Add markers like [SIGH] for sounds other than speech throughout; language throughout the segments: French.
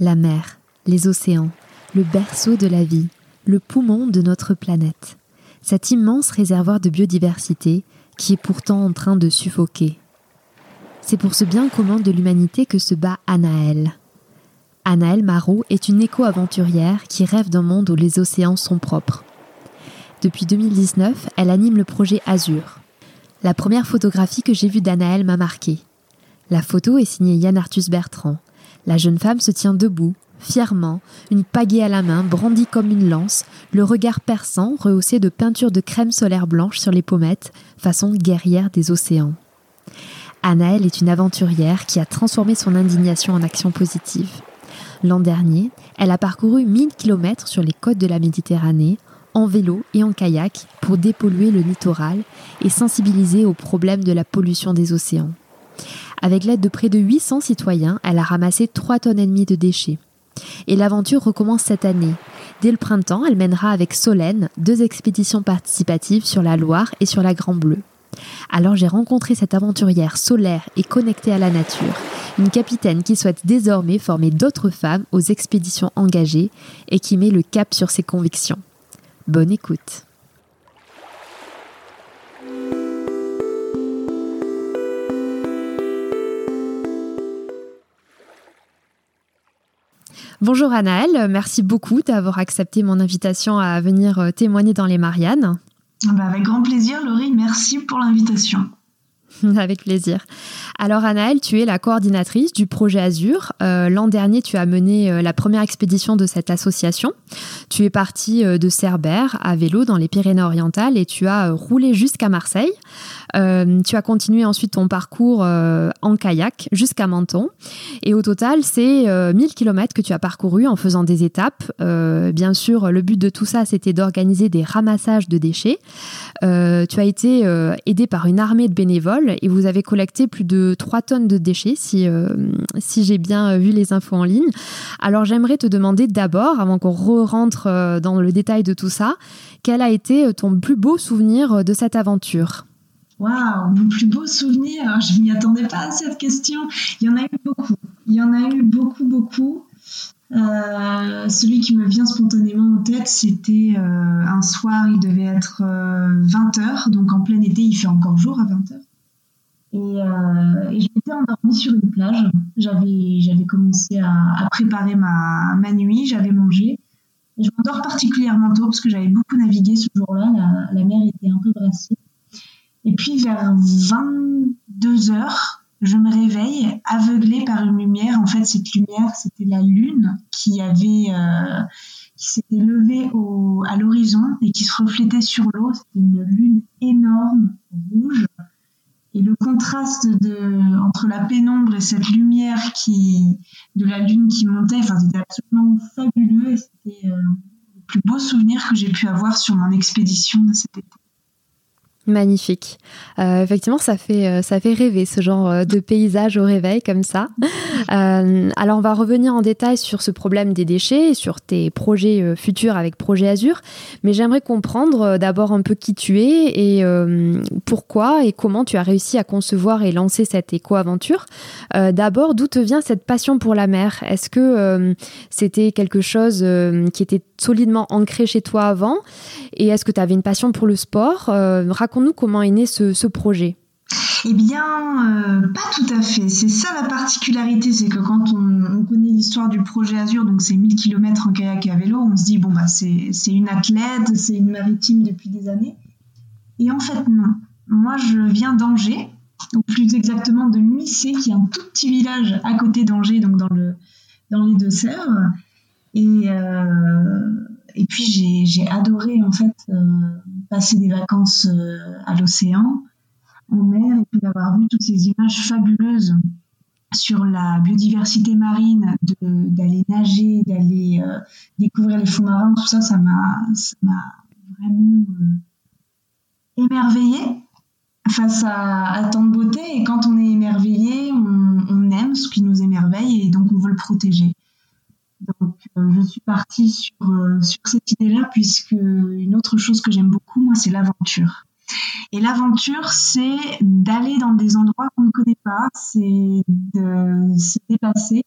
La mer, les océans, le berceau de la vie, le poumon de notre planète. Cet immense réservoir de biodiversité qui est pourtant en train de suffoquer. C'est pour ce bien commun de l'humanité que se bat Anaël. Anaël Marot est une éco-aventurière qui rêve d'un monde où les océans sont propres. Depuis 2019, elle anime le projet Azur. La première photographie que j'ai vue d'Anaël m'a marquée. La photo est signée Yann Arthus Bertrand. La jeune femme se tient debout, fièrement, une pagaie à la main, brandie comme une lance, le regard perçant, rehaussé de peinture de crème solaire blanche sur les pommettes, façon guerrière des océans. Anaël est une aventurière qui a transformé son indignation en action positive. L'an dernier, elle a parcouru 1000 km sur les côtes de la Méditerranée, en vélo et en kayak, pour dépolluer le littoral et sensibiliser aux problèmes de la pollution des océans. Avec l'aide de près de 800 citoyens, elle a ramassé 3 tonnes et demie de déchets. Et l'aventure recommence cette année. Dès le printemps, elle mènera avec Solène deux expéditions participatives sur la Loire et sur la Grand Bleu. Alors j'ai rencontré cette aventurière solaire et connectée à la nature, une capitaine qui souhaite désormais former d'autres femmes aux expéditions engagées et qui met le cap sur ses convictions. Bonne écoute. Bonjour Anaël, merci beaucoup d'avoir accepté mon invitation à venir euh, témoigner dans les Mariannes. Ah bah, avec grand plaisir Laurie, merci pour l'invitation. [LAUGHS] Avec plaisir. Alors Anaëlle, tu es la coordinatrice du projet Azur. Euh, l'an dernier, tu as mené euh, la première expédition de cette association. Tu es partie de Cerbère à vélo dans les Pyrénées-Orientales et tu as roulé jusqu'à Marseille. Euh, tu as continué ensuite ton parcours euh, en kayak jusqu'à Menton. Et au total, c'est 1000 euh, km que tu as parcouru en faisant des étapes. bien sûr, le but de tout ça, c'était d'organiser des ramassages de déchets. tu as été aidé par une armée de bénévoles et vous avez collecté plus de 3 tonnes de déchets, si, si j'ai bien vu les infos en ligne. Alors j'aimerais te demander d'abord, avant qu'on re-rentre dans le détail de tout ça, quel a été ton plus beau souvenir de cette aventure? Waouh, mon plus beau souvenir. Je m'y attendais pas à cette question. Il y en a eu beaucoup. Il y en a eu beaucoup, beaucoup. Euh, celui qui me vient spontanément en tête, c'était euh, un soir, il devait être 20h, euh, donc en plein été, il fait encore jour à 20h. Et, et je m'étais endormie sur une plage. J'avais, j'avais commencé à, préparer ma, ma nuit, j'avais mangé. Et je m'endors particulièrement tôt parce que j'avais beaucoup navigué ce jour-là. La, la mer était un peu brassée. Et puis vers 22 heures, je me réveille aveuglée par une lumière. En fait, cette lumière, c'était la lune qui avait euh, qui s'était levée au, à l'horizon et qui se reflétait sur l'eau. C'était une lune énorme, rouge. Et le contraste entre la pénombre et cette lumière de la lune qui montait, enfin, c'était absolument fabuleux et c'était euh, le plus beau souvenir que j'ai pu avoir sur mon expédition de cet été. Magnifique. Euh, effectivement, ça fait, euh, ça fait rêver ce genre de paysage au réveil comme ça. Alors, on va revenir en détail sur ce problème des déchets, sur tes projets futurs avec Projet Azur. Mais j'aimerais comprendre d'abord un peu qui tu es et pourquoi et comment tu as réussi à concevoir et lancer cette éco-aventure. d'abord, d'où te vient cette passion pour la mer? Est-ce que c'était quelque chose qui était solidement ancré chez toi avant? Et est-ce que tu avais une passion pour le sport? Raconte nous comment est né ce, projet. Eh bien, euh, pas tout à fait. C'est ça la particularité, c'est que quand on, connaît l'histoire du projet Azur, donc c'est 1000 km en kayak et à vélo, on se dit, bon, bah, c'est une athlète, c'est une maritime depuis des années. Et en fait, non. Moi, je viens d'Angers, ou plus exactement de Missé, qui est un tout petit village à côté d'Angers, donc dans, le, dans les Deux-Sèvres. Et, euh, et puis, j'ai adoré, en fait, euh, passer des vacances à l'océan en mer et puis d'avoir vu toutes ces images fabuleuses sur la biodiversité marine, d'aller nager, d'aller euh, découvrir les fonds marins, tout ça, ça m'a vraiment euh, émerveillée face à, tant de beauté. Et quand on est émerveillé, on, aime ce qui nous émerveille et donc on veut le protéger. Donc euh, je suis partie sur, sur cette idée-là puisque une autre chose que j'aime beaucoup, moi, c'est l'aventure. Et l'aventure, c'est d'aller dans des endroits qu'on ne connaît pas, c'est de se dépasser.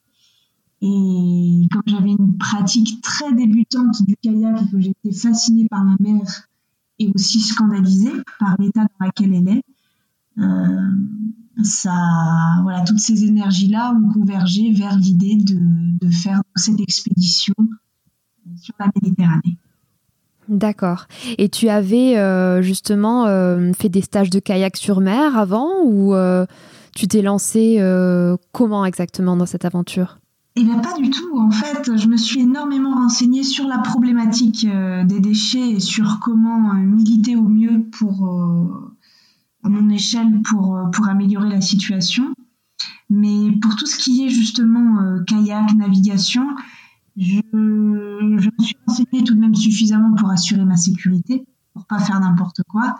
Et comme j'avais une pratique très débutante du kayak et que j'étais fascinée par la mer et aussi scandalisée par l'état dans lequel elle est, euh, ça, voilà, toutes ces énergies-là ont convergé vers l'idée de, de faire cette expédition sur la Méditerranée. D'accord. Et tu avais euh, justement euh, fait des stages de kayak sur mer avant ou euh, tu t'es lancé comment exactement dans cette aventure? Eh bien, pas du tout. En fait, je me suis énormément renseignée sur la problématique des déchets et sur comment militer au mieux pour, à mon échelle pour, pour améliorer la situation. Mais pour tout ce qui est justement kayak, navigation, je, me suis renseignée tout de même suffisamment pour assurer ma sécurité, pour pas faire n'importe quoi.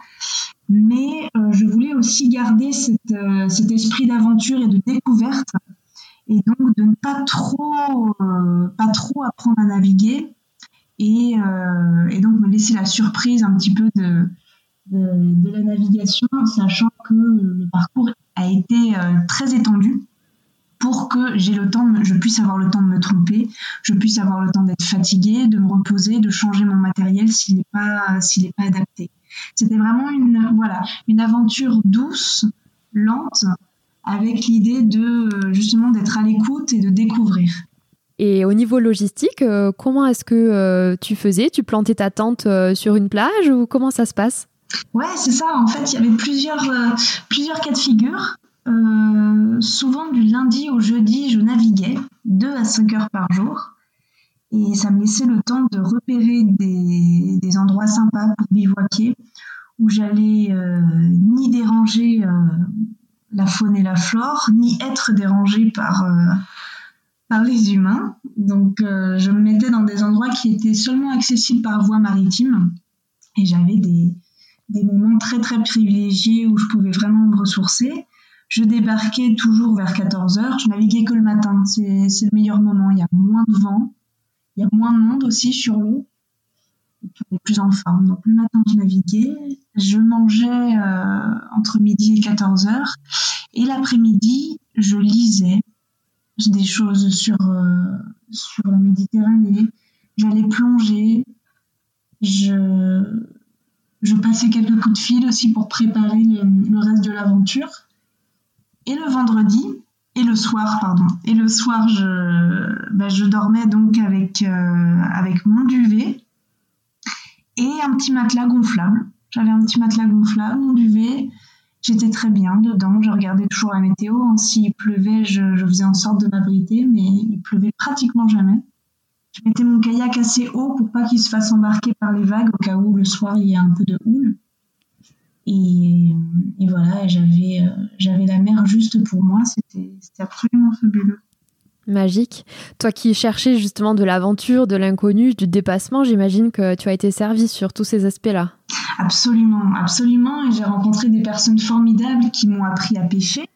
Mais euh, je voulais aussi garder euh, cet esprit d'aventure et de découverte, et donc de ne pas trop, euh, apprendre à naviguer, et, donc me laisser la surprise un petit peu de la navigation, sachant que le parcours a été très étendu pour que j'ai le temps, je puisse avoir le temps de me tromper, je puisse avoir le temps d'être fatiguée, de me reposer, de changer mon matériel s'il n'est pas, s'il n'est pas adapté. C'était vraiment une, voilà, une aventure douce, lente, avec l'idée de justement d'être à l'écoute et de découvrir. Et au niveau logistique, euh, comment est-ce que euh, tu faisais? Tu plantais ta tente euh, sur une plage ou comment ça se passe? Ouais, c'est ça. En fait, il y avait plusieurs, plusieurs cas de figure. Euh, souvent du lundi au jeudi, je naviguais 2 à 5 heures par jour. Et ça me laissait le temps de repérer des, endroits sympas pour bivouaquer, où j'allais euh, ni déranger euh, la faune et la flore, ni être dérangée par, par les humains. Donc je me mettais dans des endroits qui étaient seulement accessibles par voie maritime. Et j'avais des, des moments très très privilégiés où je pouvais vraiment me ressourcer. Je débarquais toujours vers 14h. Je naviguais que le matin. C'est le meilleur moment. Il y a moins de vent. Il y a moins de monde aussi sur l'eau. On est plus en forme. Donc le matin, je naviguais. Je mangeais euh, entre midi et 14h. Et l'après-midi, je lisais des choses sur, euh, la Méditerranée. J'allais plonger. Je passais quelques coups de fil aussi pour préparer le reste de l'aventure et le vendredi et le soir pardon. Et le soir je bah, dormais donc avec euh, avec mon duvet et un petit matelas gonflable. J'avais un petit matelas gonflable mon duvet. J'étais très bien dedans. Je regardais toujours la météo. Hein. s'il pleuvait je, je, faisais en sorte de m'abriter mais il pleuvait pratiquement jamais. Je mettais mon kayak assez haut pour pas qu'il se fasse embarquer par les vagues au cas où le soir il y a un peu de houle et, voilà, j'avais, euh, j'avais la mer juste pour moi. C'était, absolument fabuleux. Magique. Toi qui cherchais justement de l'aventure, de l'inconnu, du dépassement, j'imagine que tu as été servi sur tous ces aspects-là. Absolument, absolument. Et j'ai rencontré des personnes formidables qui m'ont appris à pêcher,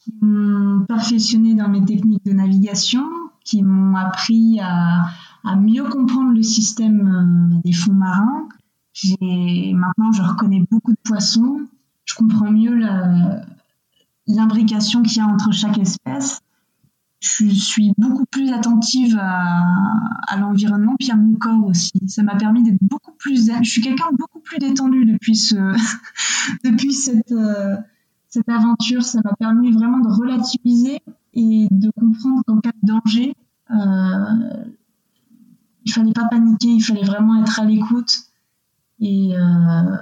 qui m'ont perfectionné dans mes techniques de navigation, qui m'ont appris à, à mieux comprendre le système euh, des fonds marins, maintenant, je reconnais beaucoup de poissons. Je comprends mieux l'imbrication qu'il y a entre chaque espèce. Je suis beaucoup plus attentive à, l'environnement puis à mon corps aussi. Ça m'a permis d'être beaucoup plus. Je suis quelqu'un beaucoup plus détendu depuis ce, [LAUGHS] depuis cette, cette aventure, ça m'a permis vraiment de relativiser et de comprendre qu'en cas de danger, euh, il fallait pas paniquer, il fallait vraiment être à l'écoute. Et, euh,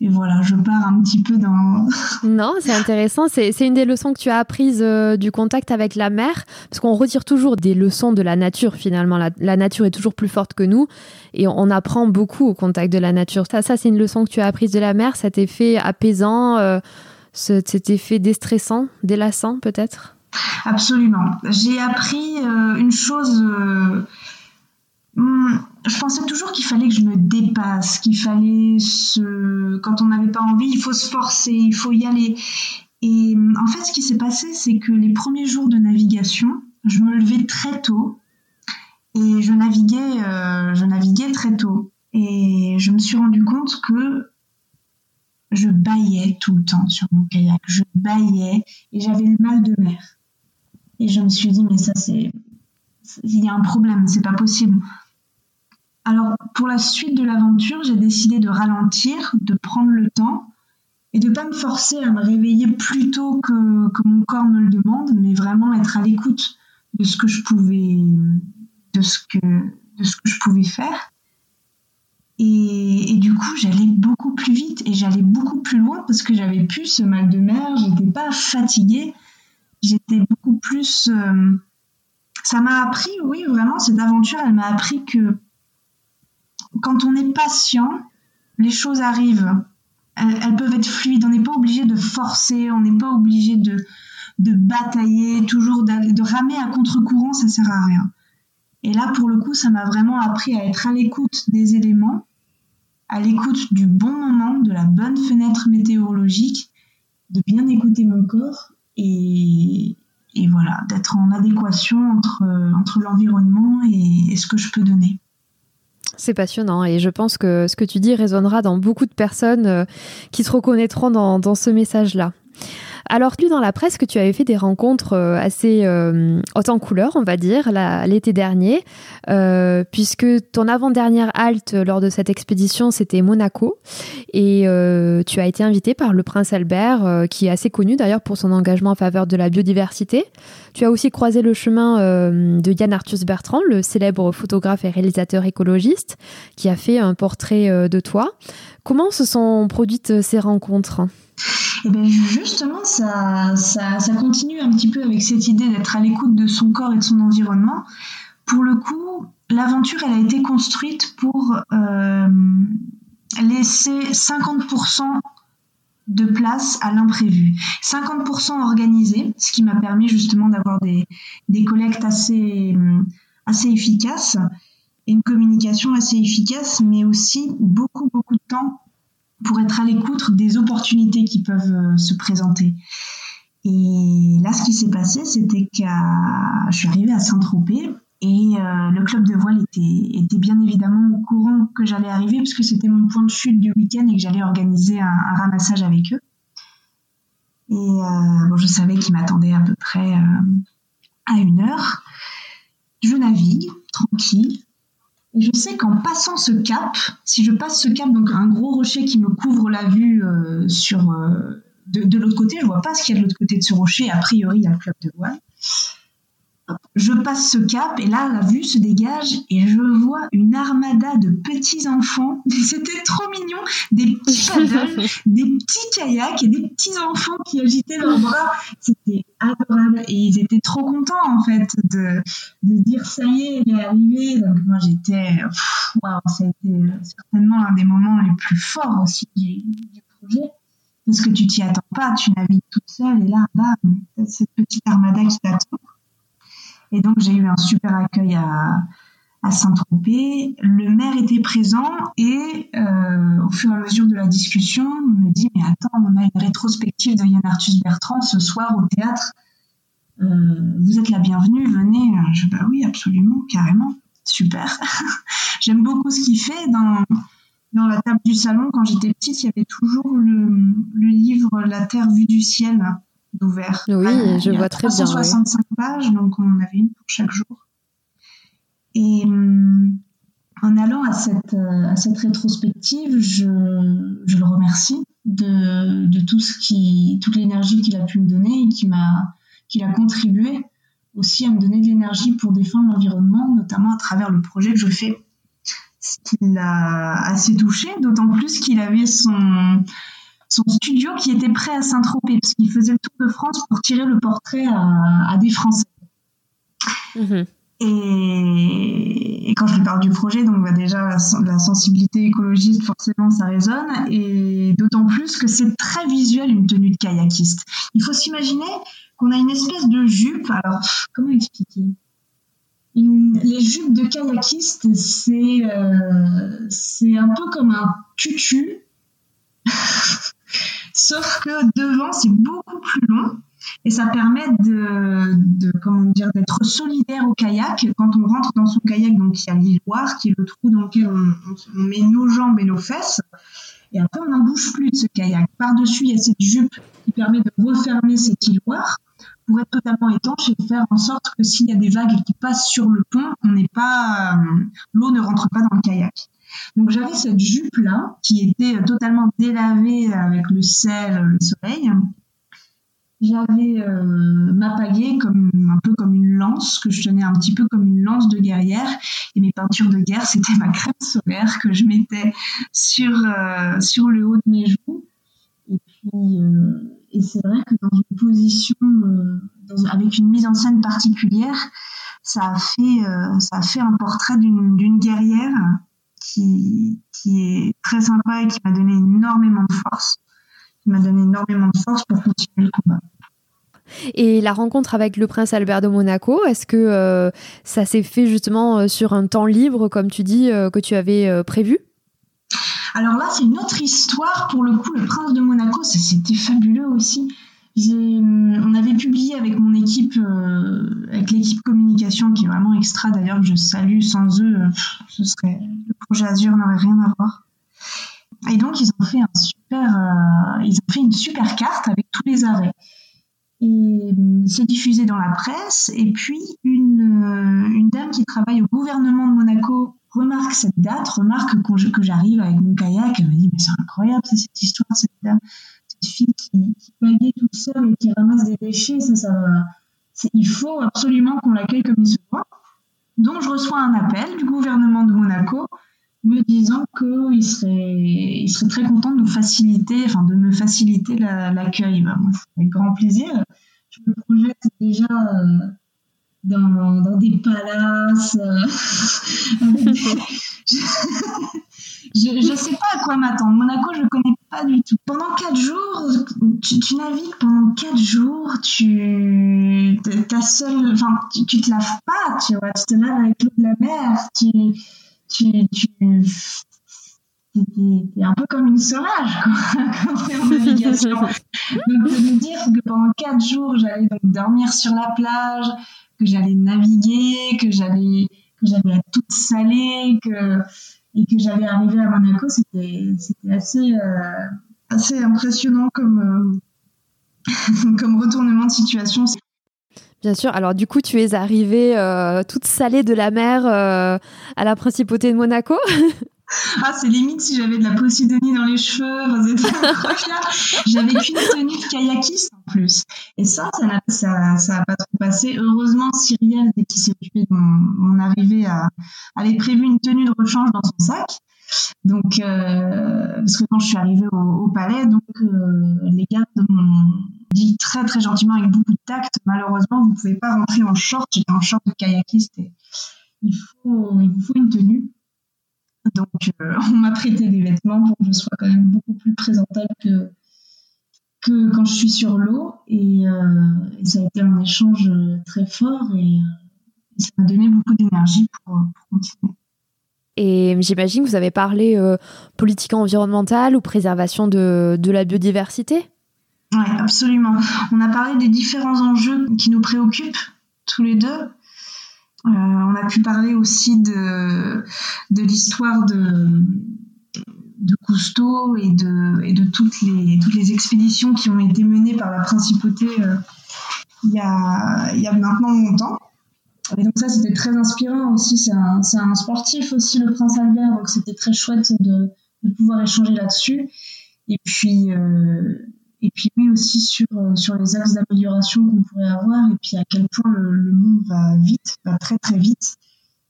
et voilà, je pars un petit peu dans. [LAUGHS] non, c'est intéressant. C'est une des leçons que tu as apprises euh, du contact avec la mer, parce qu'on retire toujours des leçons de la nature finalement. La, nature est toujours plus forte que nous, et on, apprend beaucoup au contact de la nature. Ça, ça c'est une leçon que tu as apprise de la mer, cet effet apaisant, euh, cet effet déstressant, délassant peut-être? Absolument. J'ai appris euh, une chose Hmm, je pensais toujours qu'il fallait que je me dépasse, qu'il fallait se. Quand on n'avait pas envie, il faut se forcer, il faut y aller. Et en fait, ce qui s'est passé, c'est que les premiers jours de navigation, je me levais très tôt et je naviguais, euh, je naviguais très tôt. Et je me suis rendu compte que je baillais tout le temps sur mon kayak. Je baillais et j'avais le mal de mer. Et je me suis dit, mais ça, c'est. Il y a un problème, c'est pas possible. Alors, pour la suite de l'aventure, j'ai décidé de ralentir, de prendre le temps et de ne pas me forcer à me réveiller plus tôt que, mon corps me le demande, mais vraiment être à l'écoute de ce que je pouvais, de ce que, de ce que je pouvais faire. Et, du coup, j'allais beaucoup plus vite et j'allais beaucoup plus loin parce que j'avais plus ce mal de mer, j'étais pas fatiguée, j'étais beaucoup plus. Euh, ça m'a appris, oui, vraiment, cette aventure, elle m'a appris que quand on est patient, les choses arrivent. Elles, peuvent être fluides. On n'est pas obligé de forcer, on n'est pas obligé de, batailler, toujours de, ramer à contre-courant, ça sert à rien. Et là, pour le coup, ça m'a vraiment appris à être à l'écoute des éléments, à l'écoute du bon moment, de la bonne fenêtre météorologique, de bien écouter mon corps et, voilà, d'être en adéquation entre, entre l'environnement et ce que je peux donner. C'est passionnant et je pense que ce que tu dis résonnera dans beaucoup de personnes euh, qui se reconnaîtront dans, dans ce message-là. Alors, lu dans la presse que tu avais fait des rencontres euh, assez euh, hautes en couleur, on va dire, l'été dernier, euh, puisque ton avant-dernière halte lors de cette expédition, c'était Monaco. Et tu as été invité par le prince Albert, qui est assez connu d'ailleurs pour son engagement en faveur de la biodiversité. Tu as aussi croisé le chemin de Yann Arthus Bertrand, le célèbre photographe et réalisateur écologiste, qui a fait un portrait de toi. Comment se sont produites ces rencontres? Et bien justement, ça, continue un petit peu avec cette idée d'être à l'écoute de son corps et de son environnement. Pour le coup, l'aventure, elle a été construite pour euh, laisser 50% de place à l'imprévu. 50% organisé, ce qui m'a permis justement d'avoir des, collectes assez, assez efficaces une communication assez efficace, mais aussi beaucoup, beaucoup de temps pour être à l'écoute des opportunités qui peuvent euh, se présenter. Et là, ce qui s'est passé, c'était que je suis arrivée à Saint-Tropez et euh, le club de voile était, bien évidemment au courant que j'allais arriver puisque c'était mon point de chute du week-end et que j'allais organiser un, ramassage avec eux. Et euh, bon, je savais qu'ils m'attendaient à peu près à une heure. Je navigue tranquille je sais qu'en passant ce cap, si je passe ce cap, donc un gros rocher qui me couvre la vue euh, sur euh, de, l'autre côté, je vois pas ce qu'il y a de l'autre côté de ce rocher. A priori, il y a le club de voile je passe ce cap et là la vue se dégage et je vois une armada de petits enfants. [LAUGHS] C'était trop mignon, des petits paddles, [LAUGHS] des petits kayaks et des petits enfants qui agitaient leurs bras. C'était adorable et ils étaient trop contents en fait de, de dire ça y est, elle est arrivée. Donc moi j'étais, waouh, ça a été certainement un des moments les plus forts aussi du, du projet parce que tu t'y attends pas, tu navigues toute seule et là, bam, cette petite armada qui t'attend. Et donc, j'ai eu un super accueil à, Saint-Tropez. Le maire était présent et euh, au fur et à mesure de la discussion, on me dit Mais attends, on a une rétrospective de Yann Arthus Bertrand ce soir au théâtre. Euh, vous êtes la bienvenue, venez. Je dis Bah oui, absolument, carrément. Super. [LAUGHS] J'aime beaucoup ce qu'il fait. Dans, la table du salon, quand j'étais petite, il y avait toujours le livre La Terre vue du ciel d'ouvert. Oui, je vois très bien. 365 pages, donc on en avait une pour chaque jour. Et hum, en allant à cette, euh, à cette rétrospective, je, je, le remercie de, de tout ce qui, toute l'énergie qu'il a pu me donner et qui m'a, qu'il a contribué aussi à me donner de l'énergie pour défendre l'environnement, notamment à travers le projet que je fais. Ce qui l'a assez touché, d'autant plus qu'il avait son, son studio qui était prêt à Saint-Tropez, parce qu'il faisait le tour de France pour tirer le portrait à, des Français. Mhm. Et, quand je lui parle du projet, donc bah, déjà la, sensibilité écologiste, forcément, ça résonne. Et d'autant plus que c'est très visuel une tenue de kayakiste. Il faut s'imaginer qu'on a une espèce de jupe. Alors, comment expliquer? Les jupes de kayakiste, c'est euh, c'est un peu comme un tutu, sauf que devant, c'est beaucoup plus long et ça permet de, comment dire d'être solidaire au kayak. Quand on rentre dans son kayak donc il y a l'îloir qui est le trou dans lequel on, met nos jambes et nos fesses. Et après on n'en bouge plus de ce kayak. Par dessus il y a cette jupe qui permet de refermer cet îloir pour être totalement étanche et faire en sorte que s'il y a des vagues qui passent sur le pont euh, l'eau ne rentre pas dans le kayak donc j'avais cette jupe là qui était totalement délavée avec le sel, le soleil, j'avais euh, ma pagaie comme un peu comme une lance que je tenais un petit peu comme une lance de guerrière. Et mes peintures de guerre c'était ma crème solaire que je mettais sur euh, sur le haut de mes joues. Et puis euh, et c'est vrai que dans une position avec une mise en scène particulière ça a fait ça a fait un portrait d'une guerrière qui qui est très sympa et qui m'a donné énormément de force m'a donné énormément de force pour continuer le combat. Et la rencontre avec le prince Albert de Monaco, est-ce que euh, ça s'est fait justement euh, sur un temps libre, comme tu dis, euh, que tu avais prévu? Alors là, c'est une autre histoire. Pour le coup, le prince de Monaco, c'était fabuleux aussi. On avait publié avec mon équipe, avec l'équipe communication, qui est vraiment extra d'ailleurs, que je salue. Sans eux, ce serait le projet Azure n'aurait rien à voir. Et donc, ils ont fait euh, une super carte avec tous les arrêts. Et euh, c'est diffusé dans la presse. Et puis, euh, une dame qui travaille au gouvernement de Monaco remarque cette date, remarque que j'arrive avec mon kayak. Elle me dit, mais c'est incroyable, cette histoire, cette dame, cette fille qui, qui toute seule et qui ramasse des déchets. Ça, ça, il faut absolument qu'on l'accueille comme il se doit. Donc, je reçois un appel du gouvernement de Monaco me disant qu'il serait, il serait très content de nous faciliter, enfin de me faciliter l'accueil. Bah, avec grand plaisir. Je me projette déjà euh, dans, dans, des palaces. Euh, [LAUGHS] [LAUGHS] je ne sais pas à quoi m'attendre. Monaco, je ne connais pas du tout. Pendant quatre jours, tu, tu navigues pendant quatre jours, tu, ta seule, enfin, tu, tu te laves pas, tu vois, tu te laves avec l'eau de la mer, tu tu, tu un peu comme une sauvage [LAUGHS] quand tu es en navigation. [LAUGHS] donc de me dire que pendant quatre jours, j'allais donc dormir sur la plage, que j'allais naviguer, que j'allais que j'allais être toute salée, que et que j'allais arriver à Monaco, c'était assez euh, assez impressionnant comme euh, [LAUGHS] comme retournement de situation. Bien sûr. Alors du coup, tu es arrivée euh, toute salée de la mer à la principauté de Monaco. [LAUGHS] [LAUGHS] ah, c'est limite si j'avais de la posidonie dans les cheveux. j'avais qu'une tenue de kayakiste en plus. Et ça, ça n'a ça, ça pas trop passé. Heureusement, Cyrielle, qui s'est occupée de mon, arrivée, avait prévu une tenue de rechange dans son sac. Donc, euh, parce que quand je suis arrivée au, palais, donc les gardes m'ont dit très très gentiment avec beaucoup de tact, malheureusement, vous ne pouvez pas rentrer en short. J'étais en short de kayakiste il faut, il faut une tenue. Donc, euh, [LAUGHS] on m'a prêté des vêtements pour que je sois quand même beaucoup plus présentable que, que quand je suis sur l'eau. Et, euh, ça a été un échange très fort et, euh, ça m'a donné beaucoup d'énergie pour, continuer. Et j'imagine que vous avez parlé politique environnementale ou préservation de, de la biodiversité? Oui, absolument. On a parlé des différents enjeux qui nous préoccupent tous les deux. Euh, on a pu parler aussi de, l'histoire de, Cousteau et de, toutes, les, expéditions qui ont été menées par la principauté euh, il, y a, maintenant longtemps. Et donc ça, c'était très inspirant aussi. C'est un, sportif aussi, le prince Albert, donc c'était très chouette de, de pouvoir échanger là-dessus. Et puis, et puis oui aussi sur, sur les axes d'amélioration qu'on pourrait avoir et puis à quel point le, monde va vite, va très très vite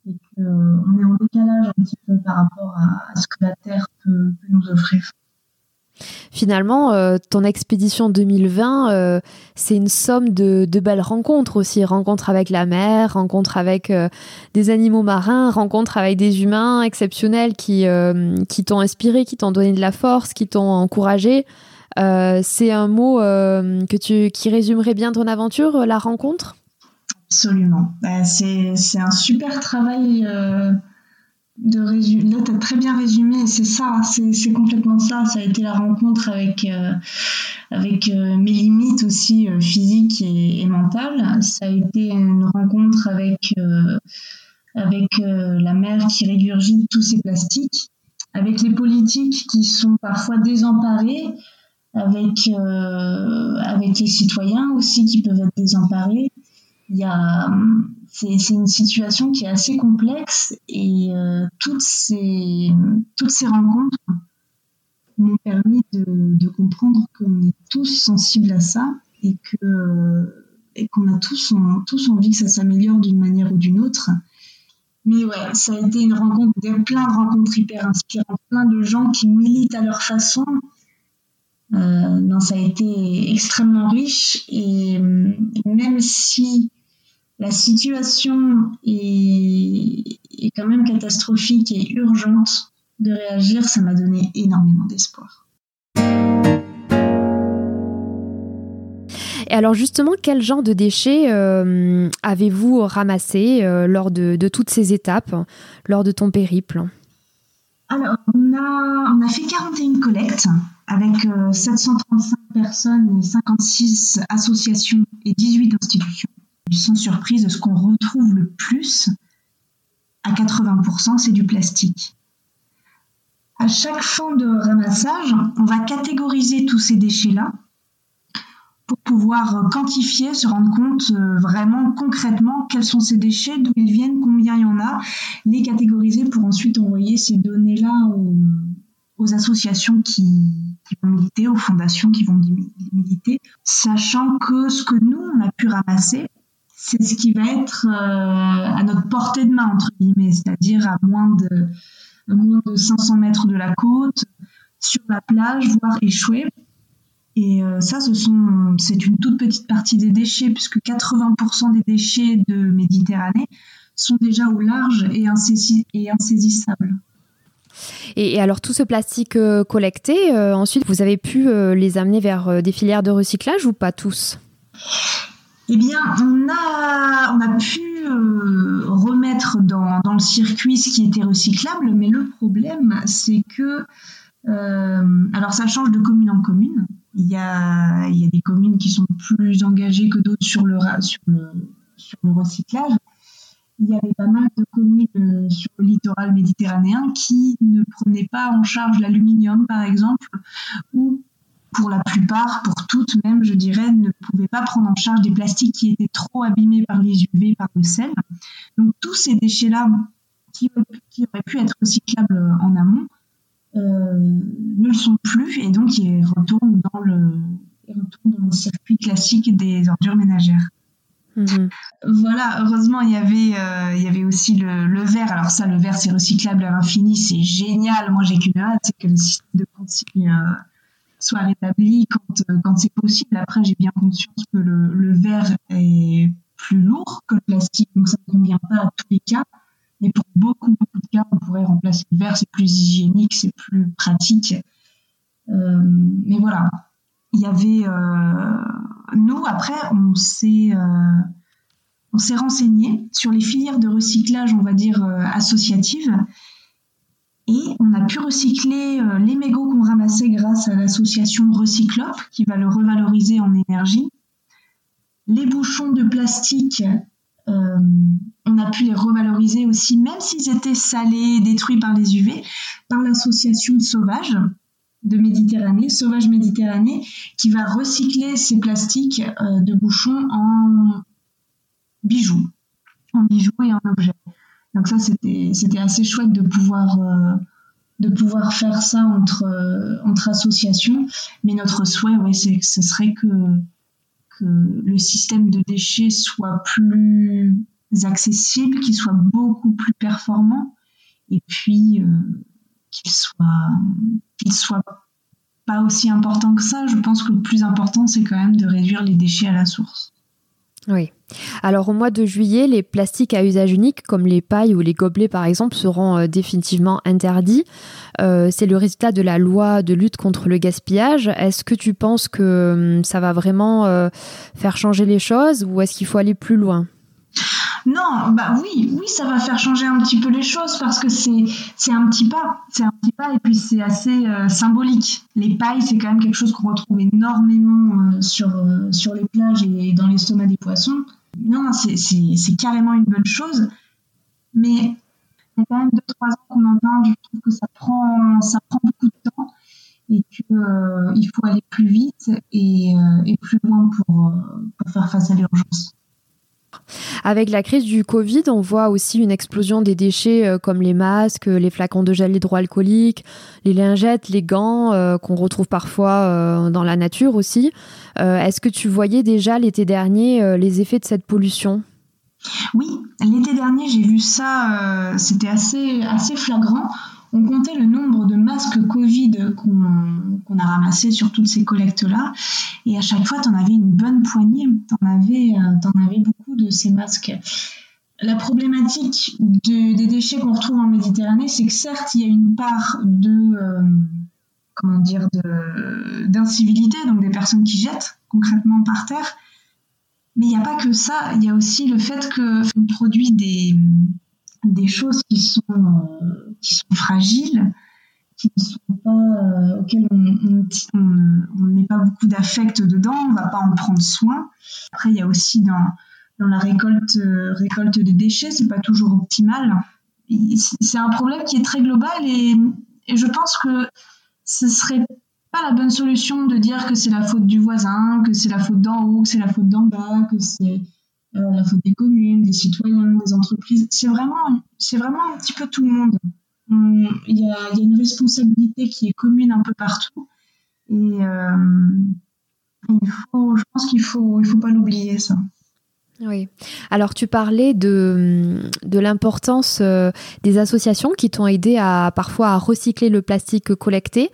et qu'on est en décalage un petit peu par rapport à, ce que la Terre peut nous offrir. Finalement, euh, ton expédition 2020, euh, c'est une somme de, belles rencontres aussi. Rencontres avec la mer, rencontres avec euh, des animaux marins, rencontres avec des humains exceptionnels qui, qui t'ont inspiré, qui t'ont donné de la force, qui t'ont encouragé. C'est un mot tu, qui résumerait bien ton aventure, la rencontre? Absolument. Bah, c'est un super travail de résumer. Là, tu as très bien résumé, c'est ça, c'est complètement ça. Ça a été la rencontre avec, euh, euh, mes limites aussi euh, physiques et, mentales. Ça a été une rencontre avec, avec la mer qui régurgite tous ces plastiques, avec les politiques qui sont parfois désemparés, avec, avec les citoyens aussi qui peuvent être désemparés. Il y a c'est une situation qui est assez complexe et euh, toutes, ces, toutes ces rencontres m'ont permis de, comprendre qu'on est tous sensibles à ça et que et qu'on a tous, tous envie que ça s'améliore d'une manière ou d'une autre. Mais ouais, ça a été une rencontre, plein de rencontres hyper inspirantes, plein de gens qui militent à leur façon. Euh, non, ça a été extrêmement riche et même si la situation est, quand même catastrophique et urgente de réagir, ça m'a donné énormément d'espoir. Et alors justement, quel genre de déchets euh, avez-vous ramassé euh, lors de, toutes ces étapes, lors de ton périple? Alors, on a, on a fait 41 collectes avec 735 euh, personnes et 56 associations et 18 institutions sans surprise, ce qu'on retrouve le plus, à 80%, c'est du plastique. À chaque fin de ramassage, on va catégoriser tous ces déchets-là pour pouvoir quantifier, se rendre compte euh, vraiment concrètement quels sont ces déchets, d'où ils viennent, combien il y en a, les catégoriser pour ensuite envoyer ces données-là aux, associations qui, qui, vont militer, aux fondations qui vont militer, sachant que ce que nous, on a pu ramasser, c'est ce qui va être euh, à notre portée de main, entre guillemets, c'est-à-dire à moins de, moins de 500 mètres de la côte, sur la plage, voire échoué. Et euh, ça, ce c'est une toute petite partie des déchets, puisque 80% des déchets de Méditerranée sont déjà au large et insaisissables. Et, alors tout ce plastique euh, collecté, ensuite, vous avez pu les amener vers des filières de recyclage ou pas tous? Eh bien, on a, on a pu euh, remettre dans, le circuit ce qui était recyclable, mais le problème, c'est que, euh, alors ça change de commune en commune. Il y, a, il y a des communes qui sont plus engagées que d'autres sur, le, sur le recyclage. Il y avait pas mal de communes euh, sur le littoral méditerranéen qui ne prenaient pas en charge l'aluminium, par exemple, ou pour la plupart, pour toutes même, je dirais, ne pouvaient pas prendre en charge des plastiques qui étaient trop abîmés par les UV, par le sel. Donc tous ces déchets-là, qui, auraient pu être recyclables en amont, euh, ne le sont plus et donc ils retournent dans le, dans le circuit classique des ordures ménagères. Mhm. Voilà, heureusement, il y avait, euh, aussi le, verre. Alors ça, le verre, c'est recyclable à l'infini, c'est génial. Moi, j'ai qu'une hâte, c'est que le système de consigne euh, soit rétabli quand, euh, quand c'est possible. Après, j'ai bien conscience que le, le, verre est plus lourd que le plastique, donc ça ne convient pas à tous les cas. Mais pour beaucoup, beaucoup de cas, on pourrait remplacer le verre, c'est plus hygiénique, c'est plus pratique. Mais voilà, il y avait... Euh, nous, après, on s'est... Euh, on renseigné sur les filières de recyclage, on va dire, euh, associatives. Et on a pu recycler les mégots qu'on ramassait grâce à l'association Recyclop, qui va le revaloriser en énergie. Les bouchons de plastique, on a pu les revaloriser aussi, même s'ils étaient salés, détruits par les UV, par l'association Sauvage de Méditerranée, Sauvage Méditerranée, qui va recycler ces plastiques euh, de bouchons en bijoux, en bijoux et en objets. Donc ça, c'était, assez chouette de pouvoir, euh, de pouvoir faire ça entre, entre associations. Mais notre souhait, ouais, ce serait que, que le système de déchets soit plus accessible, qu'il soit beaucoup plus performant et puis qu'il soit, qu'il soit pas aussi important que ça. Je pense que le plus important, c'est quand même de réduire les déchets à la source. Oui. Alors au mois de juillet, les plastiques à usage unique, comme les pailles ou les gobelets par exemple, seront euh, définitivement interdits. Euh, c'est le résultat de la loi de lutte contre le gaspillage. Est-ce que tu penses que hum, ça va vraiment euh, faire changer les choses ou est-ce qu'il faut aller plus loin? Non, bah oui, oui, ça va faire changer un petit peu les choses parce que c'est un petit pas, c'est un petit pas et puis c'est assez euh, symbolique. Les pailles, c'est quand même quelque chose qu'on retrouve énormément euh, sur euh, sur les plages et dans l'estomac des poissons. Non, non c'est carrément une bonne chose, mais il y a quand même deux trois ans qu'on en parle. Je trouve que ça prend ça prend beaucoup de temps et qu'il faut aller plus vite et, plus loin pour faire face à l'urgence. Avec la crise du Covid, on voit aussi une explosion des déchets euh, comme les masques, les flacons de gel hydroalcoolique, les lingettes, les gants euh, qu'on retrouve parfois euh, dans la nature aussi. Est-ce que tu voyais déjà l'été dernier les effets de cette pollution? Oui, l'été dernier j'ai vu ça, c'était assez, assez flagrant on comptait le nombre de masques Covid qu'on a ramassés sur toutes ces collectes-là. Et à chaque fois, tu en avais une bonne poignée. Tu en, avais, euh, avais beaucoup de ces masques. La problématique des déchets qu'on retrouve en Méditerranée, c'est que certes, il y a une part de. Euh, comment dire d'incivilité, donc des personnes qui jettent concrètement par terre. Mais il n'y a pas que ça, il y a aussi le fait qu'on produit des, des choses qui sont, euh, qui sont fragiles, qui ne sont pas, euh, auxquelles on ne met pas beaucoup d'affect dedans, on ne va pas en prendre soin. Après, il y a aussi dans, la récolte, euh, récolte des déchets, c'est pas toujours optimal. C'est un problème qui est très global et, je pense que ce serait pas la bonne solution de dire que c'est la faute du voisin, que c'est la faute d'en haut, que c'est la faute d'en bas, que c'est euh, la faute des communes, des citoyens, des entreprises. C'est vraiment, c'est vraiment un petit peu tout le monde. Il y a, une responsabilité qui est commune un peu partout. Et euh, il faut, je pense qu'il faut, il faut pas l'oublier ça. Oui. Alors tu parlais de, de l'importance euh, des associations qui t'ont aidé à parfois à recycler le plastique collecté.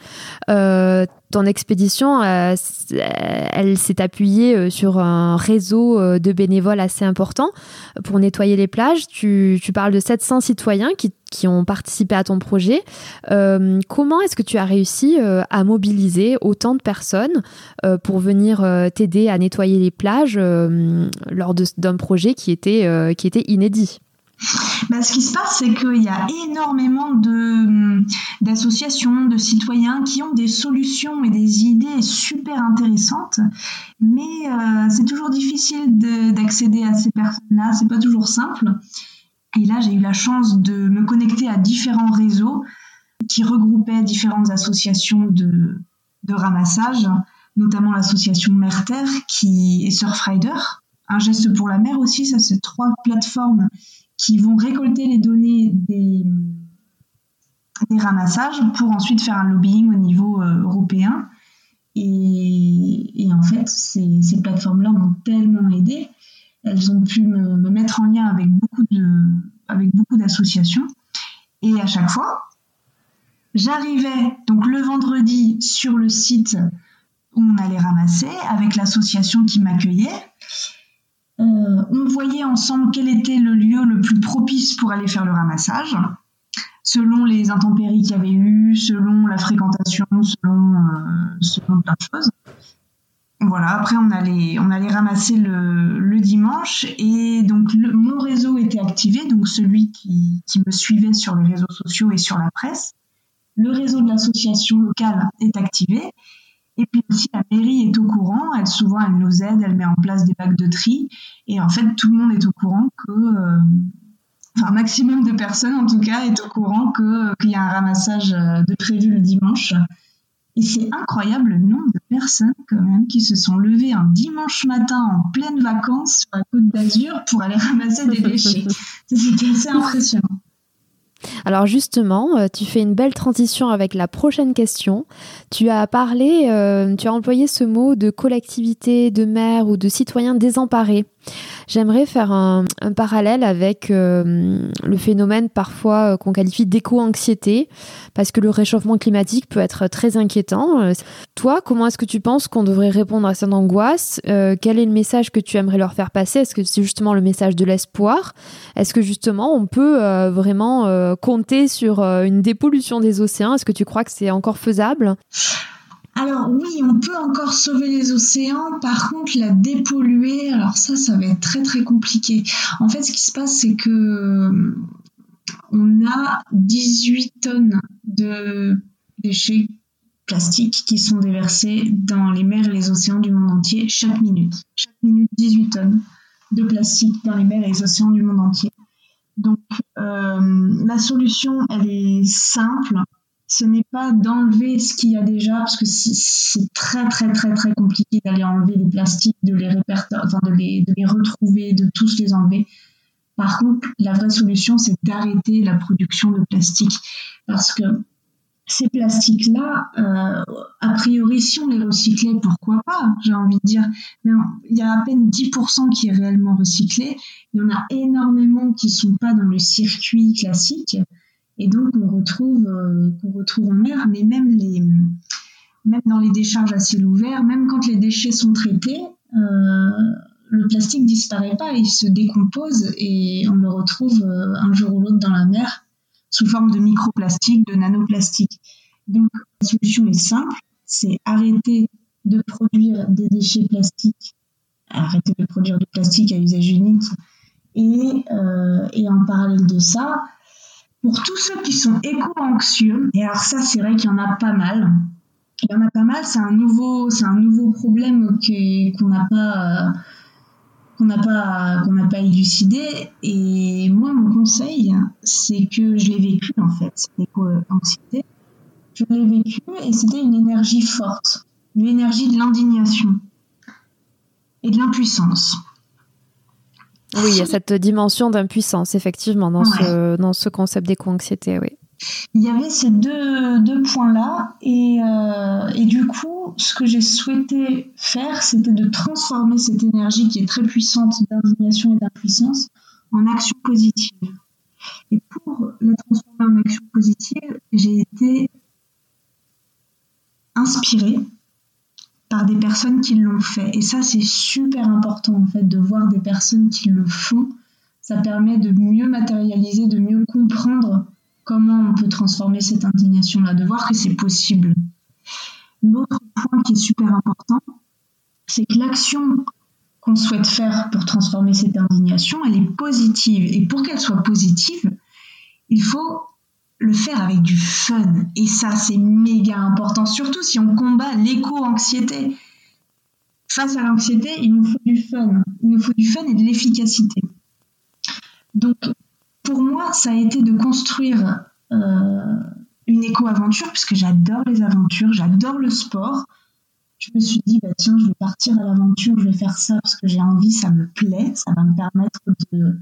Euh, ton expédition, elle s'est appuyée sur un réseau de bénévoles assez important pour nettoyer les plages. Tu, parles de 700 citoyens qui, ont participé à ton projet. comment est-ce que tu as réussi à mobiliser autant de personnes pour venir t'aider à nettoyer les plages lors d'un projet qui était, qui était inédit? Bah, ce qui se passe, c'est qu'il y a énormément de, d'associations, de citoyens qui ont des solutions et des idées super intéressantes, mais euh, c'est toujours difficile d'accéder à ces personnes-là, c'est pas toujours simple. Et là, j'ai eu la chance de me connecter à différents réseaux qui regroupaient différentes associations de, ramassage, notamment l'association Merter qui est Surfrider, un geste pour la mer aussi, ça c'est trois plateformes qui vont récolter les données des, des ramassages pour ensuite faire un lobbying au niveau euh, européen. Et, en fait, ces, ces plateformes-là m'ont tellement aidé. Elles ont pu me, mettre en lien avec beaucoup d'associations. Et à chaque fois, j'arrivais donc le vendredi sur le site où on allait ramasser avec l'association qui m'accueillait. Euh, on voyait ensemble quel était le lieu le plus propice pour aller faire le ramassage, selon les intempéries qu'il y avait eu, selon la fréquentation, selon, euh, plein de choses. Voilà, après on allait, on allait ramasser le, dimanche et donc mon réseau était activé, donc celui qui, me suivait sur les réseaux sociaux et sur la presse. Le réseau de l'association locale est activé et puis aussi, la mairie est au courant. Elle, souvent, elle nous aide, elle met en place des bacs de tri. Et en fait, tout le monde est au courant euh, enfin, un maximum de personnes, en tout cas, est au courant que, qu'il y a un ramassage euh, de prévu le dimanche. Et c'est incroyable le nombre de personnes, quand même, qui se sont levées un dimanche matin en pleine vacances sur la côte d'Azur pour aller ramasser des déchets. [LAUGHS] C'était assez impressionnant. Alors justement, euh, tu fais une belle transition avec la prochaine question. Tu as parlé, euh, tu as employé ce mot de collectivité, de maire ou de citoyen désemparé. J'aimerais faire un, parallèle avec euh, le phénomène parfois euh, qu'on qualifie d'éco-anxiété, parce que le réchauffement climatique peut être très inquiétant. Euh, toi, comment est-ce que tu penses qu'on devrait répondre à cette angoisse? Quel est le message que tu aimerais leur faire passer? Est-ce que c'est justement le message de l'espoir? Est-ce que justement on peut vraiment compter sur une dépollution des océans? Est-ce que tu crois que c'est encore faisable? Alors oui, on peut encore sauver les océans. Par contre, la dépolluer, alors ça, ça va être très très compliqué. En fait, ce qui se passe, c'est que on a 18 tonnes de déchets plastiques qui sont déversés dans les mers et les océans du monde entier chaque minute. Chaque minute, 18 tonnes de plastique dans les mers et les océans du monde entier. Donc, euh, la solution, elle est simple ce n'est pas d'enlever ce qu'il y a déjà, parce que c'est très très très très compliqué d'aller enlever les plastiques, de les enfin de les, retrouver, de tous les enlever. Par contre, la vraie solution, c'est d'arrêter la production de plastique, parce que ces plastiques-là, euh, a priori, si on les recyclait, pourquoi pas, j'ai envie de dire. Mais il y a à peine 10% qui est réellement recyclé. Il y en a énormément qui sont pas dans le circuit classique. Et donc, on retrouve, euh, qu'on retrouve en mer, mais même, dans les décharges à ciel ouvert, même quand les déchets sont traités, euh, le plastique disparaît pas, il se décompose et on le retrouve euh, un jour ou l'autre dans la mer sous forme de microplastique, de nanoplastique. Donc, la solution est simple, c'est arrêter de produire des déchets plastiques, arrêter de produire du plastique à usage unique et, euh, et en parallèle de ça, pour tous ceux qui sont éco-anxieux, et alors ça c'est vrai qu'il y en a pas mal, il y en a pas mal, c'est un nouveau, c'est un nouveau problème qu'on n'a pas, qu'on n'a pas, qu'on n'a pas élucidé. Et moi, mon conseil, c'est que je l'ai vécu en fait, cette éco-anxiété. Je l'ai vécu et c'était une énergie forte, une énergie de l'indignation et de l'impuissance. Oui, il y a cette dimension d'impuissance, effectivement, dans, ce, dans ce concept d'éco-anxiété, oui. Il y avait ces deux, deux points-là, et, euh, et, du coup, ce que j'ai souhaité faire, c'était de transformer cette énergie qui est très puissante d'indignation et d'impuissance en action positive. Et pour la transformer en action positive, j'ai été inspirée par des personnes qui l'ont fait. Et ça, c'est super important en fait de voir des personnes qui le font. Ça permet de mieux matérialiser, de mieux comprendre comment on peut transformer cette indignation-là, de voir que c'est possible. L'autre point qui est super important, c'est que l'action qu'on souhaite faire pour transformer cette indignation, elle est positive. Et pour qu'elle soit positive, il faut le faire avec du fun. Et ça, c'est méga important, surtout si on combat l'éco-anxiété. Face à l'anxiété, il nous faut du fun. Il nous faut du fun et de l'efficacité. Donc, pour moi, ça a été de construire euh, une éco-aventure, puisque j'adore les aventures, j'adore le sport. Je me suis dit, bah, tiens, je vais partir à l'aventure, je vais faire ça parce que j'ai envie, ça me plaît, ça va me permettre de,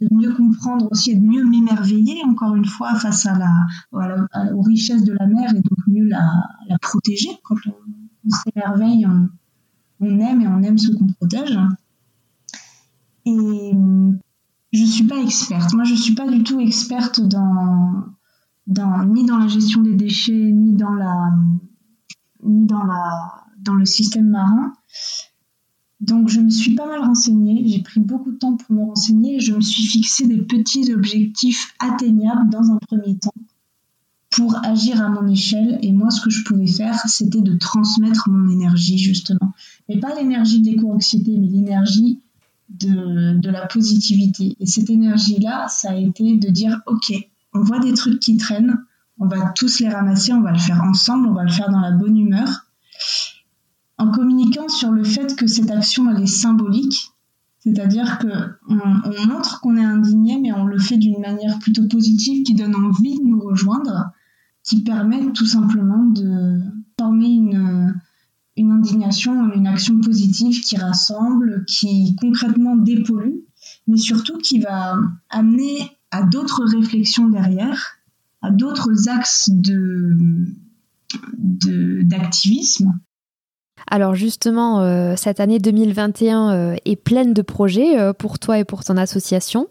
de mieux comprendre aussi et de mieux m'émerveiller, encore une fois, face à la, aux richesses de la mer et donc mieux la, la protéger. Quand on, s'émerveille, on, aime et on aime ce qu'on protège. Et je ne suis pas experte. Moi, je ne suis pas du tout experte dans, dans, ni dans la gestion des déchets, ni dans, la, ni dans, la, dans le système marin. Donc je me suis pas mal renseignée, j'ai pris beaucoup de temps pour me renseigner et je me suis fixé des petits objectifs atteignables dans un premier temps pour agir à mon échelle. Et moi, ce que je pouvais faire, c'était de transmettre mon énergie, justement. Mais pas l'énergie de l'éco-anxiété, mais l'énergie de, la positivité. Et cette énergie-là, ça a été de dire, OK, on voit des trucs qui traînent, on va tous les ramasser, on va le faire ensemble, on va le faire dans la bonne humeur sur le fait que cette action elle est symbolique, c'est-à-dire que on, montre qu'on est indigné, mais on le fait d'une manière plutôt positive qui donne envie de nous rejoindre, qui permet tout simplement de former une, une indignation, une action positive qui rassemble, qui concrètement dépollue, mais surtout qui va amener à d'autres réflexions derrière, à d'autres axes de d'activisme alors justement, euh, cette année 2021 euh, est pleine de projets euh, pour toi et pour ton association.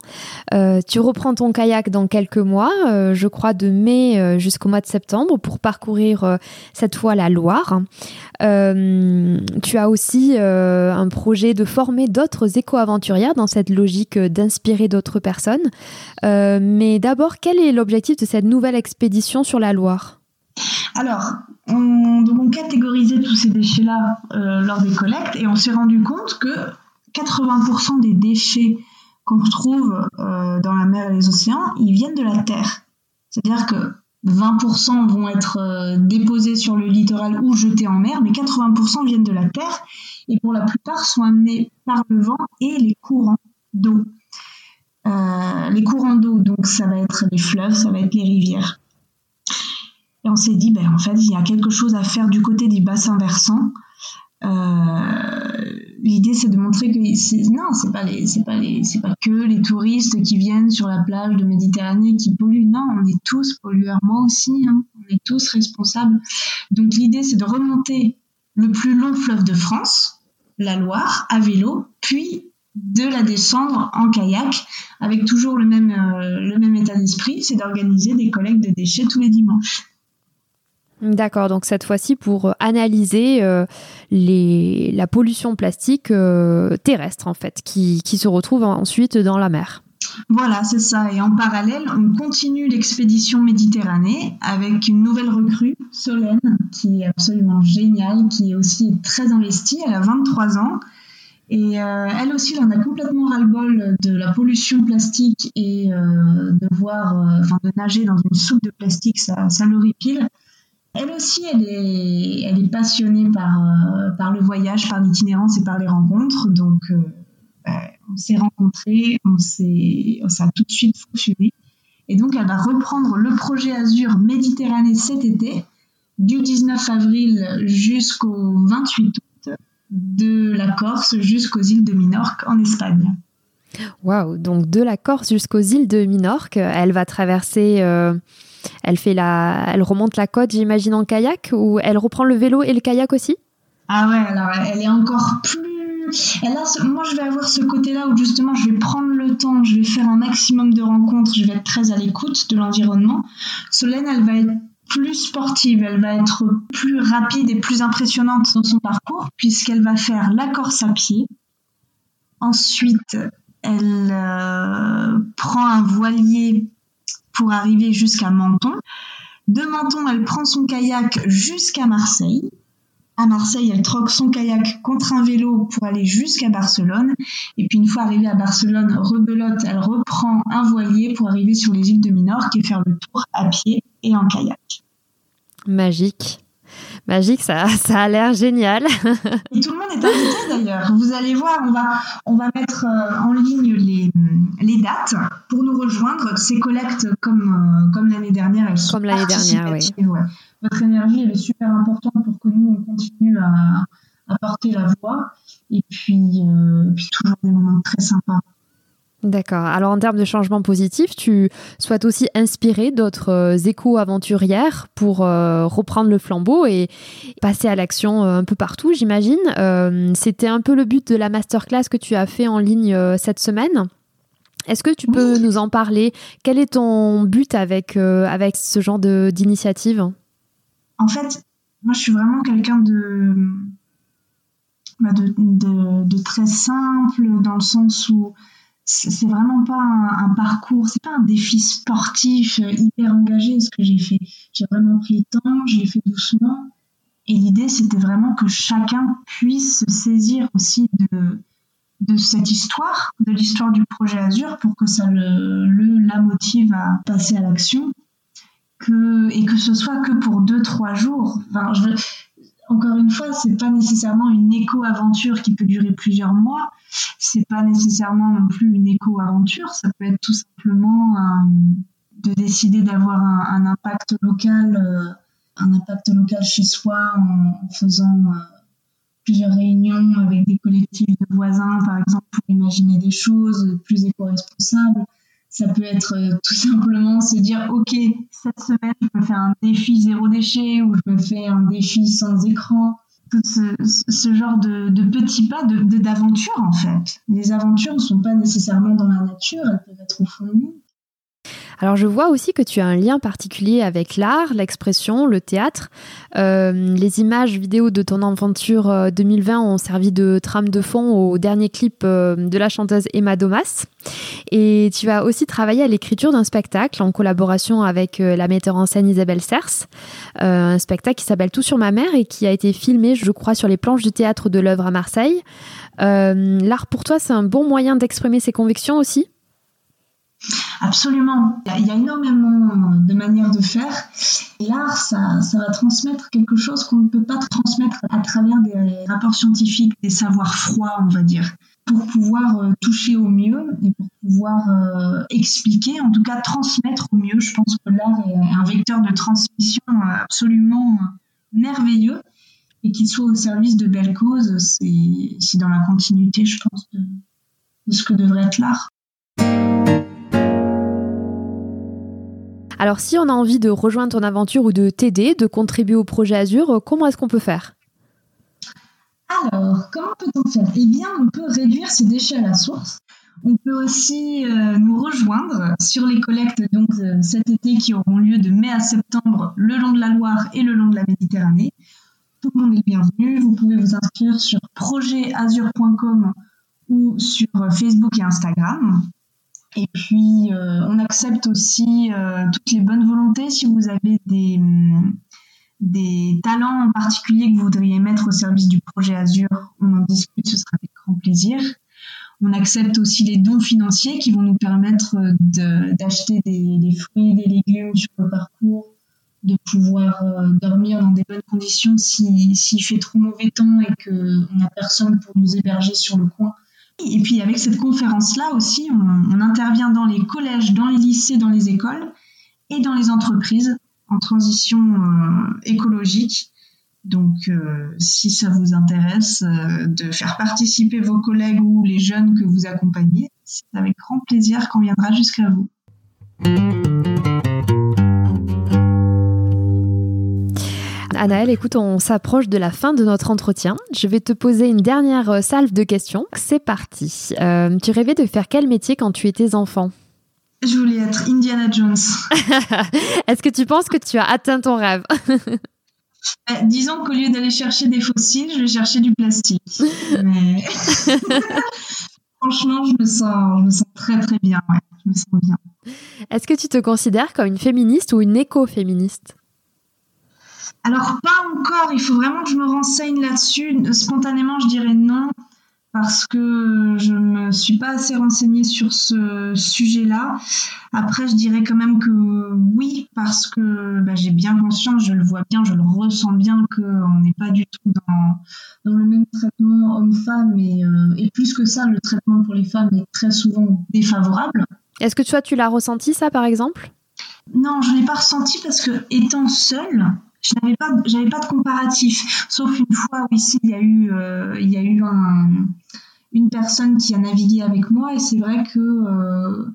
tu reprends ton kayak dans quelques mois, je crois de mai jusqu'au mois de septembre, pour parcourir cette fois la Loire. tu as aussi un projet de former d'autres éco-aventurières dans cette logique d'inspirer d'autres personnes. mais d'abord, quel est l'objectif de cette nouvelle expédition sur la Loire? Alors, on, donc on catégorisait tous ces déchets-là euh, lors des collectes et on s'est rendu compte que 80% des déchets qu'on retrouve euh, dans la mer et les océans, ils viennent de la terre. C'est-à-dire que 20% vont être euh, déposés sur le littoral ou jetés en mer, mais 80% viennent de la terre et pour la plupart sont amenés par le vent et les courants d'eau. les courants d'eau, donc ça va être les fleuves, ça va être les rivières. Et on s'est dit, ben, en fait, il y a quelque chose à faire du côté du bassin versant. Euh, l'idée, c'est de montrer que non, c'est pas pas que les touristes qui viennent sur la plage de Méditerranée qui polluent. Non, on est tous pollueurs, moi aussi. Hein. on est tous responsables. Donc l'idée, c'est de remonter le plus long fleuve de France, la Loire, à vélo, puis de la descendre en kayak, avec toujours le même, euh, état d'esprit, c'est d'organiser des collectes de déchets tous les dimanches. D'accord, donc cette fois-ci pour euh, analyser euh, les, la pollution plastique euh, terrestre en fait, qui, se retrouve ensuite dans la mer. Voilà, c'est ça. Et en parallèle, on continue l'expédition Méditerranée avec une nouvelle recrue, Solène, qui est absolument géniale, qui est aussi très investie. Elle a 23 ans. Et elle aussi, elle en a complètement ras-le-bol de la pollution plastique et de voir, de nager dans une soupe de plastique, ça, ça l'horripile. Elle aussi, elle est, passionnée par, euh, par le voyage, par l'itinérance et par les rencontres. Donc, euh, bah, on s'est rencontrés, on s'est, ça a tout de suite fonctionné. Et donc, elle va reprendre le projet Azur Méditerranée cet été, du 19 avril jusqu'au 28 août, de la Corse jusqu'aux îles de Minorque en Espagne. Waouh Donc, de la Corse jusqu'aux îles de Minorque, elle va traverser. Euh, elle fait la, elle remonte la côte, j'imagine en kayak, ou elle reprend le vélo et le kayak aussi? Ah ouais, alors elle est encore plus. Moi, je vais avoir ce côté-là où justement, je vais prendre le temps, je vais faire un maximum de rencontres, je vais être très à l'écoute de l'environnement. Solène, elle va être plus sportive, elle va être plus rapide et plus impressionnante dans son parcours, puisqu'elle va faire la Corse à pied. Ensuite, elle euh, prend un voilier pour arriver jusqu'à Menton. De Menton, elle prend son kayak jusqu'à Marseille. À Marseille, elle troque son kayak contre un vélo pour aller jusqu'à Barcelone. Et puis une fois arrivée à Barcelone, rebelote, elle reprend un voilier pour arriver sur les îles de Minorque et faire le tour à pied et en kayak. Magique. Magique, ça, ça a l'air génial. [LAUGHS] Et tout le monde est invité d'ailleurs. Vous allez voir, on va, on va mettre euh, en ligne les, les dates pour nous rejoindre. Ces collectes, comme, euh, comme l'année dernière, elles sont Comme l'année dernière, oui. Votre énergie, elle est super importante pour que nous, on continue à, à porter la voix. Et puis, euh, et puis toujours des moments très sympas. D'accord. Alors en termes de changement positif, tu souhaites aussi inspirer d'autres euh, éco-aventurières pour euh, reprendre le flambeau et passer à l'action euh, un peu partout, j'imagine. C'était un peu le but de la masterclass que tu as fait en ligne cette semaine. Est-ce que tu peux nous en parler? Quel est ton but avec, avec ce genre d'initiative? En fait, moi je suis vraiment quelqu'un bah, de, de, de, très simple dans le sens où c'est vraiment pas un, parcours, c'est pas un défi sportif euh, hyper engagé ce que j'ai fait. J'ai vraiment pris le temps, je l'ai fait doucement. Et l'idée, c'était vraiment que chacun puisse se saisir aussi de, de cette histoire, de l'histoire du projet Azur, pour que ça le, la motive à passer à l'action. Que, et que ce soit que pour deux, trois jours. Encore une fois, c'est pas nécessairement une éco-aventure qui peut durer plusieurs mois. C'est pas nécessairement non plus une éco-aventure. Ça peut être tout simplement de décider d'avoir un, impact local, euh, un impact local chez soi en, faisant euh, plusieurs réunions avec des collectifs de voisins, par exemple, pour imaginer des choses plus éco-responsables. Ça peut être euh, tout simplement se dire, OK, cette semaine, je me fais un défi zéro déchet ou je me fais un défi sans écran. Tout ce, genre de, petits pas d'aventure, de, en fait. Les aventures ne sont pas nécessairement dans la nature, elles peuvent être au fond de nous. Alors je vois aussi que tu as un lien particulier avec l'art, l'expression, le théâtre. Euh, les images vidéo de ton aventure 2020 euh, ont servi de trame de fond au dernier clip euh, de la chanteuse Emma Domas. Et tu as aussi travaillé à l'écriture d'un spectacle en collaboration avec la metteur en scène Isabelle Cers. un spectacle qui s'appelle Tout sur ma mère et qui a été filmé, je crois, sur les planches du théâtre de l'œuvre à Marseille. L'art pour toi, c'est un bon moyen d'exprimer ses convictions aussi? Absolument. Il y, a, énormément de manières de faire. L'art, ça, ça, va transmettre quelque chose qu'on ne peut pas transmettre à travers des rapports scientifiques, des savoirs froids, on va dire. Pour pouvoir euh, toucher au mieux et pour pouvoir euh, expliquer, en tout cas transmettre au mieux, je pense que l'art est un vecteur de transmission absolument merveilleux et qu'il soit au service de belles causes, c'est dans la continuité, je pense, de ce que devrait être l'art. Alors si on a envie de rejoindre ton aventure ou de t'aider, de contribuer au projet Azure, euh, comment est-ce qu'on peut faire? Alors, comment peut-on faire? Eh bien, on peut réduire ses déchets à la source. On peut aussi euh, nous rejoindre sur les collectes donc euh, cet été qui auront lieu de mai à septembre le long de la Loire et le long de la Méditerranée. Tout le monde est bienvenu. Vous pouvez vous inscrire sur projetazure.com ou sur Facebook et Instagram. Et puis, euh, on accepte aussi euh, toutes les bonnes volontés. Si vous avez des, mm, des talents en particulier que vous voudriez mettre au service du projet Azure, on en discute, ce sera avec grand plaisir. On accepte aussi les dons financiers qui vont nous permettre d'acheter des, fruits, des légumes sur le parcours, de pouvoir euh, dormir dans des bonnes conditions s'il fait trop mauvais temps et qu'on n'a personne pour nous héberger sur le coin et puis avec cette conférence-là aussi, on, intervient dans les collèges, dans les lycées, dans les écoles et dans les entreprises en transition euh, écologique. Donc, euh, si ça vous intéresse euh, de faire participer vos collègues ou les jeunes que vous accompagnez, c'est avec grand plaisir qu'on viendra jusqu'à vous. Anaël, écoute, on s'approche de la fin de notre entretien. Je vais te poser une dernière euh, salve de questions. C'est parti. Euh, tu rêvais de faire quel métier quand tu étais enfant? Je voulais être Indiana Jones. [LAUGHS] Est-ce que tu penses que tu as atteint ton rêve? [LAUGHS] Euh, Disons qu'au lieu d'aller chercher des fossiles, je vais chercher du plastique. [LAUGHS] Franchement, je me, sens, je me sens très très bien. Je me sens bien. Est-ce que tu te considères comme une féministe ou une éco-féministe? Alors pas encore, il faut vraiment que je me renseigne là-dessus. Spontanément, je dirais non parce que je me suis pas assez renseignée sur ce sujet-là. Après, je dirais quand même que oui, parce que bah, j'ai bien conscience, je le vois bien, je le ressens bien qu'on n'est pas du tout dans, dans le même traitement homme-femme et, euh, et, plus que ça, le traitement pour les femmes est très souvent défavorable. Est-ce que toi, tu l'as ressenti ça, par exemple? Non, je l'ai pas ressenti parce que étant seule, je n'avais pas, j'avais pas de comparatif. Sauf une fois où ici, il y a eu, euh, il y a eu une personne qui a navigué avec moi et c'est vrai que euh,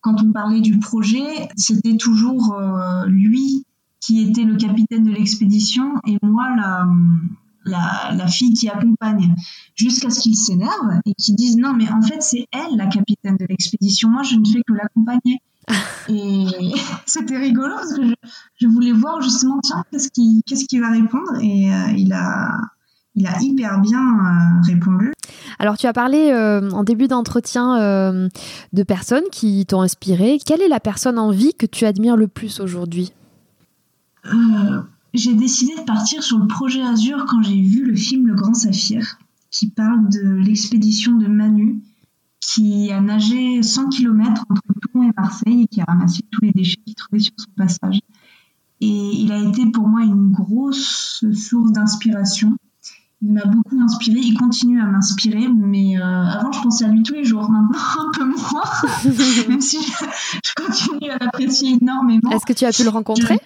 quand on parlait du projet, c'était toujours euh, lui qui était le capitaine de l'expédition et moi la, la, la fille qui accompagne, jusqu'à ce qu'il s'énerve et qu'il dise non mais en fait c'est elle la capitaine de l'expédition, moi je ne fais que l'accompagner. Et c'était rigolo parce que je, voulais voir justement, tiens, qu'est-ce qu'il va répondre Et euh, il, a, il a hyper bien euh, répondu. Alors, tu as parlé euh, en début d'entretien de personnes qui t'ont inspiré. Quelle est la personne en vie que tu admires le plus aujourd'hui? J'ai décidé de partir sur le projet Azur quand j'ai vu le film Le Grand Saphir, qui parle de l'expédition de Manu qui a nagé 100 km entre Toulon et Marseille et qui a ramassé tous les déchets qu'il trouvait sur son passage. Et il a été pour moi une grosse source d'inspiration. Il m'a beaucoup inspiré, il continue à m'inspirer, mais euh, avant je pensais à lui tous les jours, maintenant [LAUGHS] un peu moins, [LAUGHS] même si je, continue à l'apprécier énormément. Est-ce que tu as pu le rencontrer?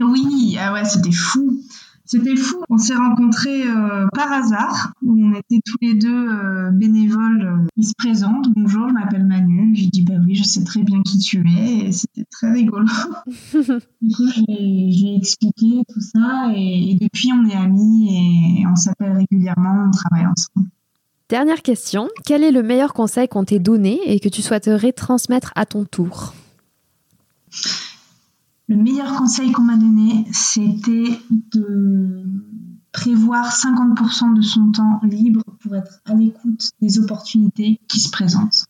Oui, ah ouais, c'était fou. C'était fou. On s'est rencontrés euh, par hasard. On était tous les deux euh, bénévoles. Euh, ils se présentent. Bonjour, je m'appelle Manu. J'ai dit bah oui, je sais très bien qui tu es. Et c'était très rigolo. [LAUGHS] du coup, j'ai expliqué tout ça et, depuis on est amis et on s'appelle régulièrement. On travaille ensemble. Dernière question. Quel est le meilleur conseil qu'on t'ait donné et que tu souhaiterais transmettre à ton tour? Le meilleur conseil qu'on m'a donné, c'était de prévoir 50% de son temps libre pour être à l'écoute des opportunités qui se présentent.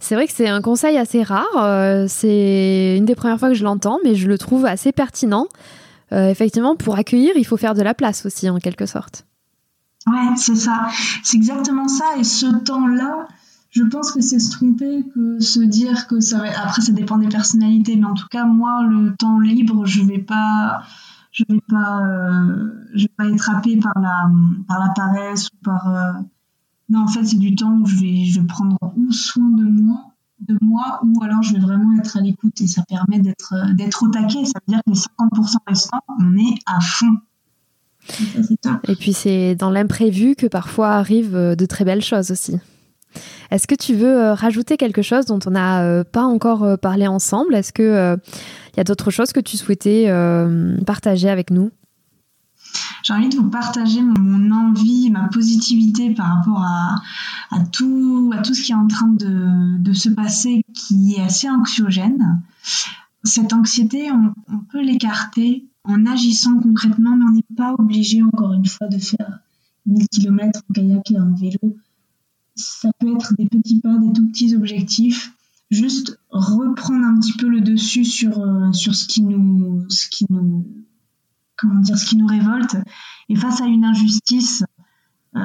C'est vrai que c'est un conseil assez rare. Euh, c'est une des premières fois que je l'entends, mais je le trouve assez pertinent. Euh, effectivement, pour accueillir, il faut faire de la place aussi, en quelque sorte. Ouais, c'est ça. C'est exactement ça. Et ce temps-là, je pense que c'est se tromper que se dire que ça va... après ça dépend des personnalités mais en tout cas moi le temps libre je vais pas je vais pas euh, vais pas être happé par la par la paresse ou par euh, non en fait c'est du temps où je vais je vais prendre ou soin de moi de moi ou alors je vais vraiment être à l'écoute et ça permet d'être d'être au taquet. Ça veut dire que les 50% restants on est à fond. Et puis c'est dans l'imprévu que parfois arrivent de très belles choses aussi. Est-ce que tu veux euh, rajouter quelque chose dont on n'a euh, pas encore euh, parlé ensemble? Est-ce qu'il y a d'autres choses que tu souhaitais partager avec nous? J'ai envie de vous partager mon envie, ma positivité par rapport à, tout, à tout ce qui est en train de, se passer, qui est assez anxiogène. Cette anxiété, on, on peut l'écarter en agissant concrètement, mais on n'est pas obligé, encore une fois, de faire 1000 km en kayak et en vélo ça peut être des petits pas, des tout petits objectifs, juste reprendre un petit peu le dessus sur, euh, sur ce qui nous, ce qui nous, comment dire, ce qui nous révolte. Et face à une injustice, euh,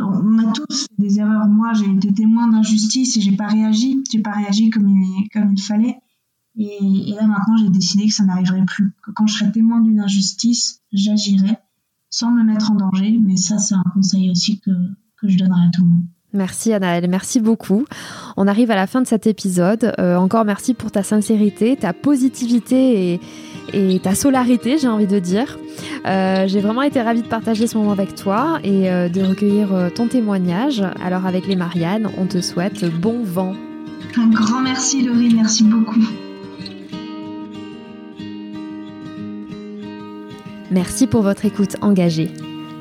on a tous fait des erreurs. Moi, j'ai été témoin d'injustice et j'ai pas réagi. J'ai pas réagi comme il, comme il fallait. Et, là maintenant, j'ai décidé que ça n'arriverait plus. Quand je serais témoin d'une injustice, j'agirais sans me mettre en danger. Mais ça, c'est un conseil aussi que, que je donnerais à tout le monde. Merci Anaëlle, merci beaucoup. On arrive à la fin de cet épisode. Euh, encore merci pour ta sincérité, ta positivité et, ta solarité, j'ai envie de dire. Euh, j'ai vraiment été ravie de partager ce moment avec toi et euh, de recueillir ton témoignage. Alors avec les Marianne, on te souhaite bon vent. Un grand merci Laurie, merci beaucoup. Merci pour votre écoute engagée.